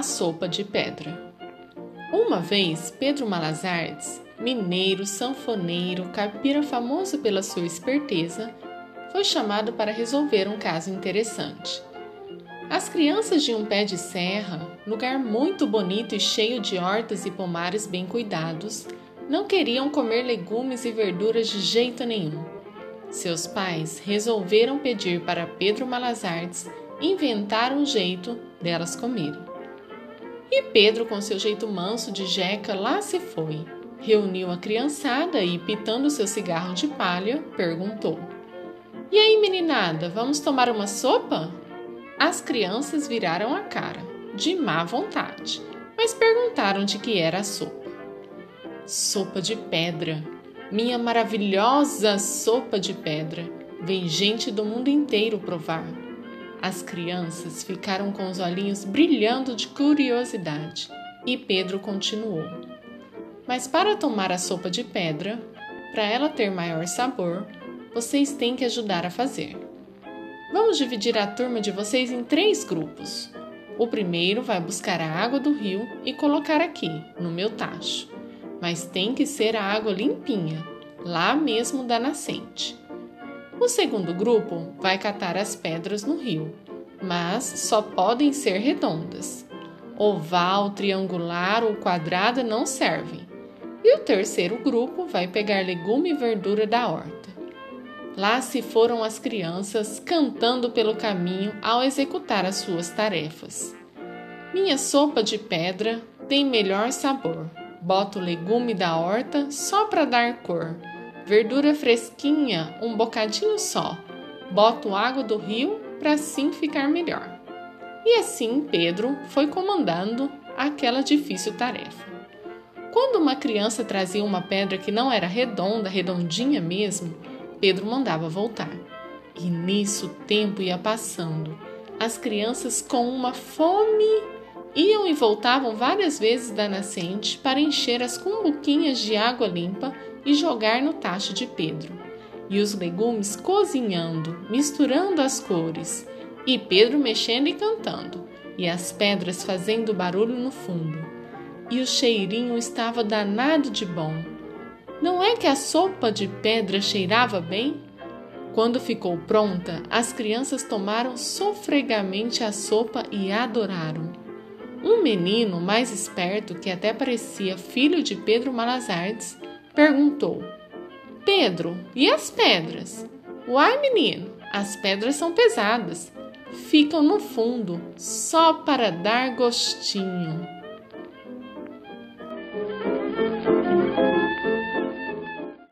A sopa de pedra. Uma vez, Pedro Malazartes, mineiro, sanfoneiro, caipira famoso pela sua esperteza, foi chamado para resolver um caso interessante. As crianças de um pé de serra, lugar muito bonito e cheio de hortas e pomares bem cuidados, não queriam comer legumes e verduras de jeito nenhum. Seus pais resolveram pedir para Pedro Malazartes inventar um jeito delas comerem. E Pedro, com seu jeito manso de jeca, lá se foi. Reuniu a criançada e, pitando seu cigarro de palha, perguntou: E aí, meninada, vamos tomar uma sopa? As crianças viraram a cara, de má vontade, mas perguntaram de que era a sopa. Sopa de pedra, minha maravilhosa sopa de pedra. Vem gente do mundo inteiro provar. As crianças ficaram com os olhinhos brilhando de curiosidade e Pedro continuou. Mas para tomar a sopa de pedra, para ela ter maior sabor, vocês têm que ajudar a fazer. Vamos dividir a turma de vocês em três grupos. O primeiro vai buscar a água do rio e colocar aqui, no meu tacho. Mas tem que ser a água limpinha, lá mesmo da nascente. O segundo grupo vai catar as pedras no rio, mas só podem ser redondas. Oval, triangular ou quadrada não servem. E o terceiro grupo vai pegar legume e verdura da horta. Lá se foram as crianças cantando pelo caminho ao executar as suas tarefas. Minha sopa de pedra tem melhor sabor. Boto legume da horta só para dar cor verdura fresquinha, um bocadinho só. Boto água do rio para assim ficar melhor. E assim Pedro foi comandando aquela difícil tarefa. Quando uma criança trazia uma pedra que não era redonda, redondinha mesmo, Pedro mandava voltar. E nisso o tempo ia passando. As crianças, com uma fome, iam e voltavam várias vezes da nascente para encher as cumbuquinhas de água limpa e jogar no tacho de Pedro. E os legumes cozinhando, misturando as cores, e Pedro mexendo e cantando, e as pedras fazendo barulho no fundo. E o cheirinho estava danado de bom. Não é que a sopa de pedra cheirava bem? Quando ficou pronta, as crianças tomaram sofregamente a sopa e adoraram. Um menino mais esperto, que até parecia filho de Pedro Malazartes, perguntou: Pedro, e as pedras? Uai, menino, as pedras são pesadas. Ficam no fundo, só para dar gostinho.